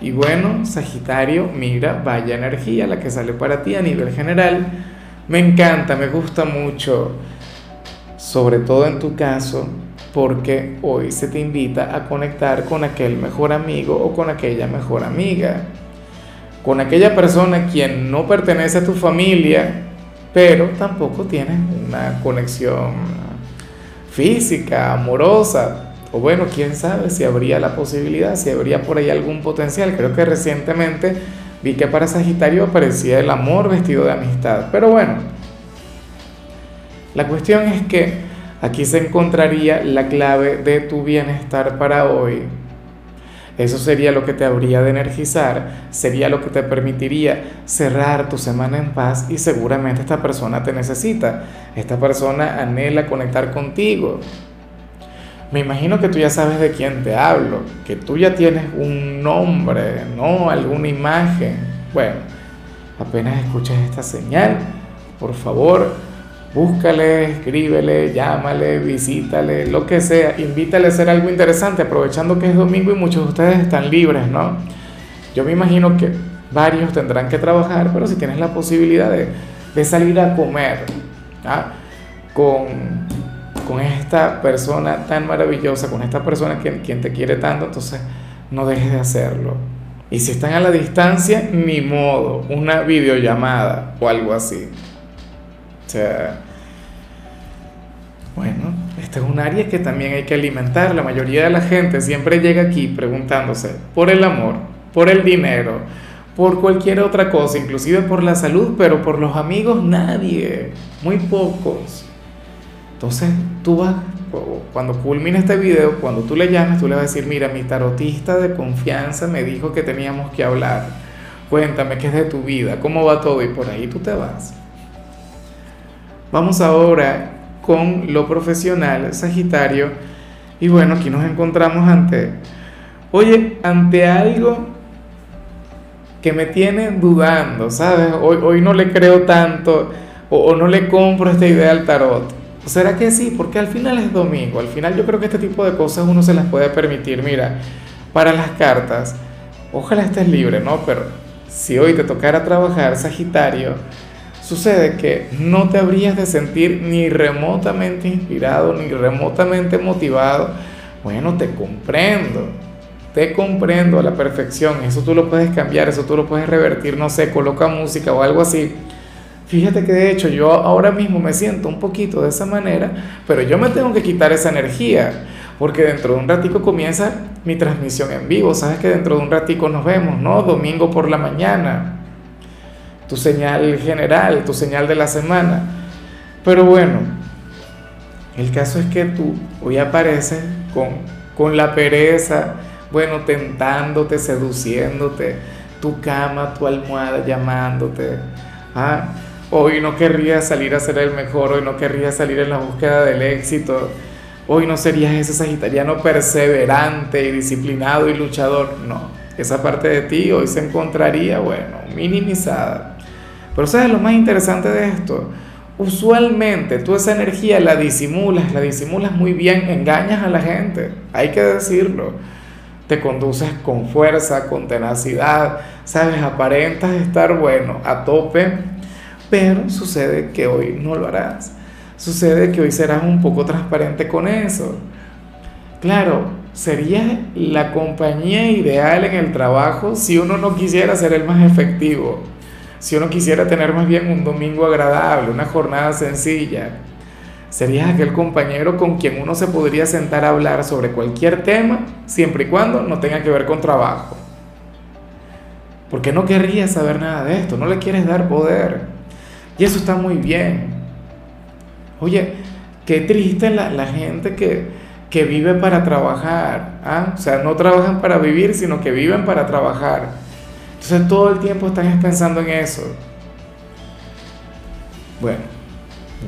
Y bueno, Sagitario, mira, vaya energía la que sale para ti a nivel general. Me encanta, me gusta mucho, sobre todo en tu caso, porque hoy se te invita a conectar con aquel mejor amigo o con aquella mejor amiga, con aquella persona quien no pertenece a tu familia, pero tampoco tienes una conexión física, amorosa, o bueno, quién sabe si habría la posibilidad, si habría por ahí algún potencial. Creo que recientemente vi que para Sagitario aparecía el amor vestido de amistad. Pero bueno, la cuestión es que aquí se encontraría la clave de tu bienestar para hoy. Eso sería lo que te habría de energizar, sería lo que te permitiría cerrar tu semana en paz y seguramente esta persona te necesita, esta persona anhela conectar contigo. Me imagino que tú ya sabes de quién te hablo, que tú ya tienes un nombre, ¿no? Alguna imagen. Bueno, apenas escuches esta señal, por favor, búscale, escríbele, llámale, visítale, lo que sea, invítale a hacer algo interesante, aprovechando que es domingo y muchos de ustedes están libres, ¿no? Yo me imagino que varios tendrán que trabajar, pero si tienes la posibilidad de, de salir a comer, ¿ah? Con con esta persona tan maravillosa, con esta persona que, quien te quiere tanto, entonces no dejes de hacerlo. Y si están a la distancia, ni modo, una videollamada o algo así. O sea, bueno, este es un área que también hay que alimentar. La mayoría de la gente siempre llega aquí preguntándose por el amor, por el dinero, por cualquier otra cosa, inclusive por la salud, pero por los amigos nadie, muy pocos. Entonces tú vas, cuando culmine este video, cuando tú le llames, tú le vas a decir, mira, mi tarotista de confianza me dijo que teníamos que hablar. Cuéntame qué es de tu vida, cómo va todo y por ahí tú te vas. Vamos ahora con lo profesional, Sagitario. Y bueno, aquí nos encontramos ante, oye, ante algo que me tiene dudando, ¿sabes? Hoy, hoy no le creo tanto o, o no le compro esta idea al tarot. ¿Será que sí? Porque al final es domingo. Al final yo creo que este tipo de cosas uno se las puede permitir. Mira, para las cartas, ojalá estés libre, ¿no? Pero si hoy te tocara trabajar, Sagitario, sucede que no te habrías de sentir ni remotamente inspirado, ni remotamente motivado. Bueno, te comprendo. Te comprendo a la perfección. Eso tú lo puedes cambiar, eso tú lo puedes revertir, no sé, coloca música o algo así Fíjate que de hecho yo ahora mismo me siento un poquito de esa manera, pero yo me tengo que quitar esa energía, porque dentro de un ratico comienza mi transmisión en vivo, sabes que dentro de un ratico nos vemos, ¿no? Domingo por la mañana, tu señal general, tu señal de la semana. Pero bueno, el caso es que tú hoy apareces con, con la pereza, bueno, tentándote, seduciéndote, tu cama, tu almohada llamándote. Ah, Hoy no querría salir a ser el mejor, hoy no querría salir en la búsqueda del éxito, hoy no serías ese sagitariano perseverante y disciplinado y luchador. No, esa parte de ti hoy se encontraría, bueno, minimizada. Pero ¿sabes lo más interesante de esto? Usualmente tú esa energía la disimulas, la disimulas muy bien, engañas a la gente, hay que decirlo. Te conduces con fuerza, con tenacidad, sabes, aparentas estar, bueno, a tope pero sucede que hoy no lo harás. Sucede que hoy serás un poco transparente con eso. Claro, sería la compañía ideal en el trabajo si uno no quisiera ser el más efectivo, si uno quisiera tener más bien un domingo agradable, una jornada sencilla. Serías aquel compañero con quien uno se podría sentar a hablar sobre cualquier tema, siempre y cuando no tenga que ver con trabajo. Porque no querrías saber nada de esto, no le quieres dar poder. Y eso está muy bien. Oye, qué triste la, gente que, que, vive para trabajar. ¿ah? O sea, no trabajan para vivir, sino que viven para trabajar. Entonces todo el tiempo están pensando en eso. Bueno,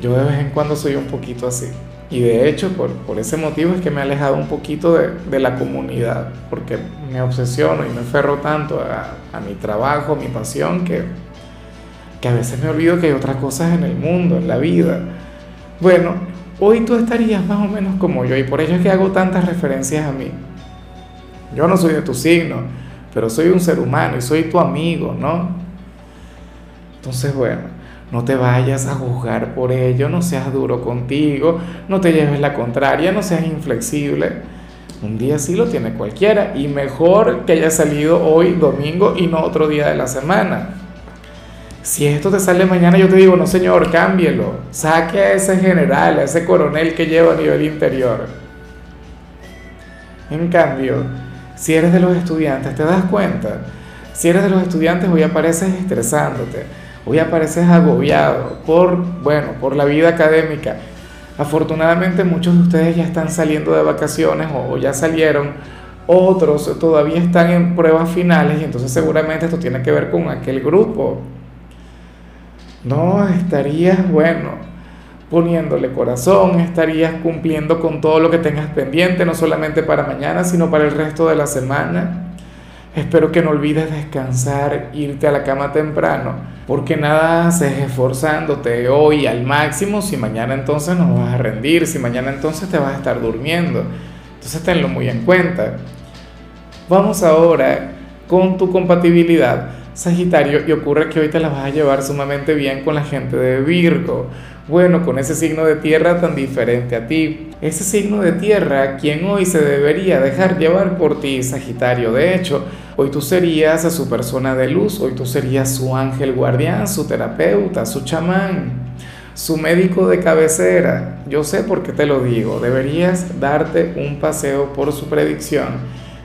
yo de vez en cuando soy un poquito así. Y de hecho, por, por ese motivo es que me he alejado un poquito de, de, la comunidad, porque me obsesiono y me aferro tanto a, a mi trabajo, mi pasión, que, que a veces me olvido que hay otras cosas en el mundo, en la vida. Bueno, hoy tú estarías más o menos como yo, y por ello es que hago tantas referencias a mí. Yo no soy de tu signo, pero soy un ser humano y soy tu amigo, ¿no? Entonces, bueno no te vayas a juzgar por ello, no seas duro contigo, no te lleves la contraria, no seas inflexible. Un día sí lo tiene cualquiera y mejor que haya salido hoy domingo y no otro día de la semana. Si esto te sale mañana, yo te digo, no señor, cámbielo. Saque a ese general, a ese coronel que lleva a nivel interior. En cambio, si eres de los estudiantes, ¿te das cuenta? Si eres de los estudiantes, hoy apareces estresándote Hoy apareces agobiado por, bueno, por la vida académica. Afortunadamente muchos de ustedes ya están saliendo de vacaciones o, ya salieron, otros todavía están en pruebas finales y entonces seguramente esto tiene que ver con aquel grupo. No, estarías, bueno, poniéndole corazón, estarías cumpliendo con todo lo que tengas pendiente, no solamente para mañana, sino para el resto de la semana. Espero que no olvides descansar, irte a la cama temprano, porque nada haces esforzándote hoy al máximo si mañana entonces no vas a rendir, si mañana entonces te vas a estar durmiendo. Entonces tenlo muy en cuenta. Vamos ahora con tu compatibilidad, Sagitario, y ocurre que hoy te la vas a llevar sumamente bien con la gente de Virgo. Bueno, con ese signo de tierra tan diferente a ti. Ese signo de tierra, quien hoy se debería dejar llevar por ti, Sagitario. De hecho, hoy tú serías a su persona de luz, hoy tú serías su ángel guardián, su terapeuta, su chamán, su médico de cabecera. Yo sé por qué te lo digo. Deberías darte un paseo por su predicción.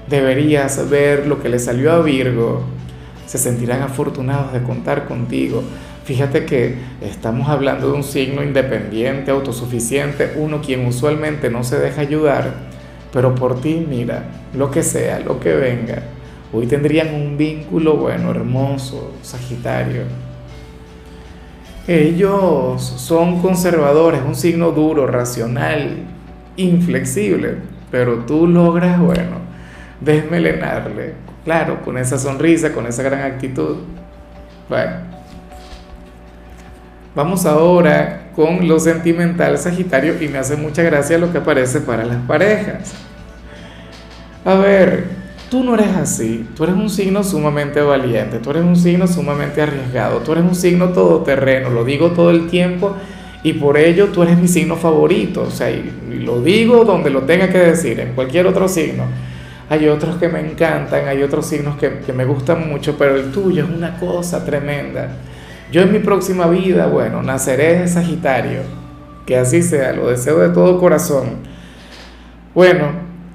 Deberías ver lo que le salió a Virgo. Se sentirán afortunados de contar contigo Fíjate que estamos hablando de un signo independiente, autosuficiente, uno quien usualmente no se deja ayudar, pero por ti, mira, lo que sea, lo que venga, hoy tendrían un vínculo bueno, hermoso, Sagitario. Ellos son conservadores, un signo duro, racional, inflexible, pero tú logras, bueno, desmelenarle, claro, con esa sonrisa, con esa gran actitud. Bueno, Vamos ahora con lo sentimental Sagitario y me hace mucha gracia lo que aparece para las parejas. A ver, tú no eres así, tú eres un signo sumamente valiente, tú eres un signo sumamente arriesgado, tú eres un signo todoterreno, lo digo todo el tiempo y por ello tú eres mi signo favorito, o sea, y lo digo donde lo tenga que decir, en cualquier otro signo. Hay otros que me encantan, hay otros signos que, que me gustan mucho, pero el tuyo es una cosa tremenda. Yo en mi próxima vida, bueno, naceré de Sagitario. Que así sea, lo deseo de todo corazón. Bueno,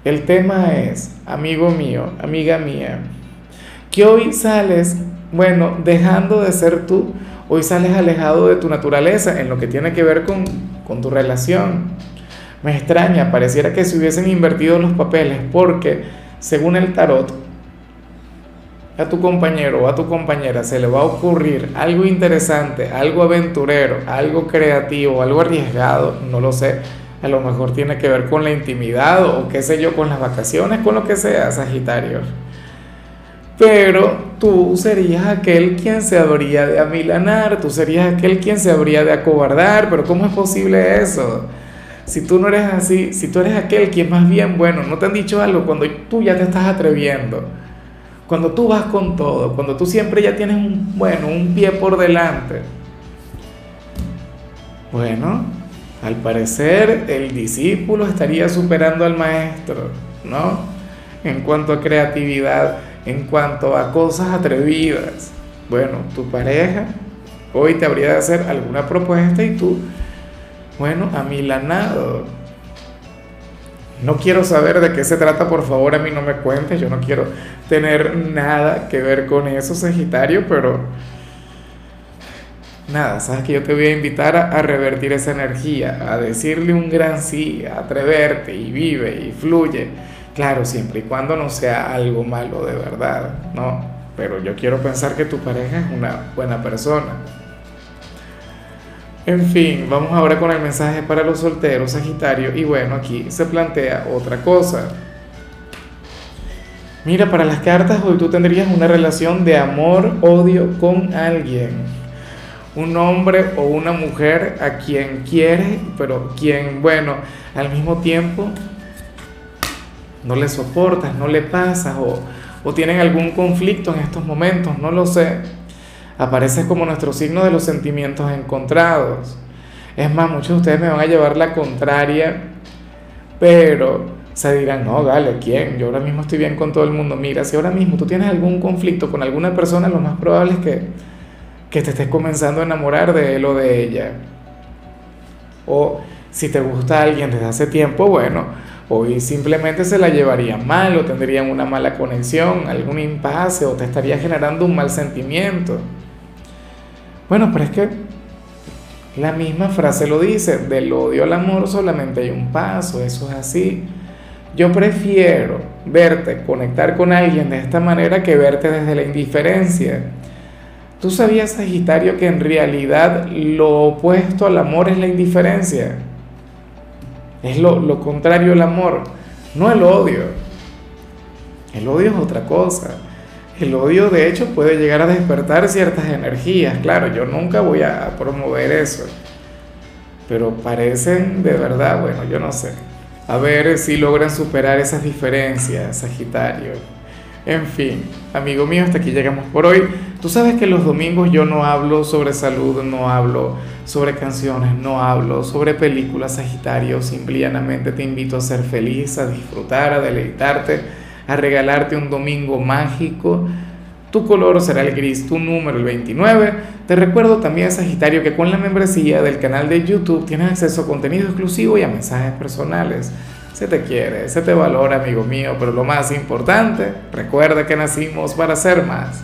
el tema es, amigo mío, amiga mía, que hoy sales, bueno, dejando de ser tú, hoy sales alejado de tu naturaleza en lo que tiene que ver con, con tu relación. Me extraña, pareciera que se hubiesen invertido los papeles porque, según el tarot, a tu compañero o a tu compañera se le va a ocurrir algo interesante, algo aventurero, algo creativo, algo arriesgado, no lo sé, a lo mejor tiene que ver con la intimidad o qué sé yo, con las vacaciones, con lo que sea, Sagitario. Pero tú serías aquel quien se habría de amilanar, tú serías aquel quien se habría de acobardar, pero ¿cómo es posible eso? Si tú no eres así, si tú eres aquel quien más bien, bueno, no te han dicho algo cuando tú ya te estás atreviendo cuando tú vas con todo, cuando tú siempre ya tienes un, bueno, un pie por delante. Bueno, al parecer el discípulo estaría superando al maestro, ¿no? En cuanto a creatividad, en cuanto a cosas atrevidas. Bueno, tu pareja hoy te habría de hacer alguna propuesta y tú, bueno, amilanado no quiero saber de qué se trata, por favor, a mí no me cuentes, yo no quiero tener nada que ver con eso, Sagitario, pero nada, sabes que yo te voy a invitar a, revertir esa energía, a decirle un gran sí, a atreverte y vive y fluye. Claro, siempre y cuando no sea algo malo de verdad, ¿no? pero yo quiero pensar que tu pareja es una buena persona. En fin, vamos ahora con el mensaje para los solteros, Sagitario, y bueno, aquí se plantea otra cosa. Mira, para las cartas hoy tú tendrías una relación de amor-odio con alguien. Un hombre o una mujer a quien quieres, pero quien, bueno, al mismo tiempo no le soportas, no le pasas o, o tienen algún conflicto en estos momentos, no lo sé aparece como nuestro signo de los sentimientos encontrados. Es más, muchos de ustedes me van a llevar la contraria, pero se dirán, no, dale, ¿quién? Yo ahora mismo estoy bien con todo el mundo. Mira, si ahora mismo tú tienes algún conflicto con alguna persona, lo más probable es que, que te estés comenzando a enamorar de él o de ella. O si te gusta alguien desde hace tiempo, bueno, hoy simplemente se la llevaría mal o tendrían una mala conexión, algún impasse o te estaría generando un mal sentimiento. Bueno, pero es que la misma frase lo dice, del odio al amor solamente hay un paso, eso es así. Yo prefiero verte, conectar con alguien de esta manera que verte desde la indiferencia. ¿Tú sabías, Sagitario, que en realidad lo opuesto al amor es la indiferencia? Es lo, lo contrario al amor, no el odio. El odio es otra cosa. El odio de hecho puede llegar a despertar ciertas energías, claro, yo nunca voy a promover eso, pero parecen de verdad, bueno, yo no sé. A ver si logran superar esas diferencias, Sagitario. En fin, amigo mío, hasta aquí llegamos por hoy. Tú sabes que los domingos yo no hablo sobre salud, no hablo sobre canciones, no hablo sobre películas, Sagitario. Simplemente te invito a ser feliz, a disfrutar, a deleitarte a regalarte un domingo mágico. Tu color será el gris, tu número el 29. Te recuerdo también, Sagitario, que con la membresía del canal de YouTube tienes acceso a contenido exclusivo y a mensajes personales. Se te quiere, se te valora, amigo mío, pero lo más importante, recuerda que nacimos para ser más.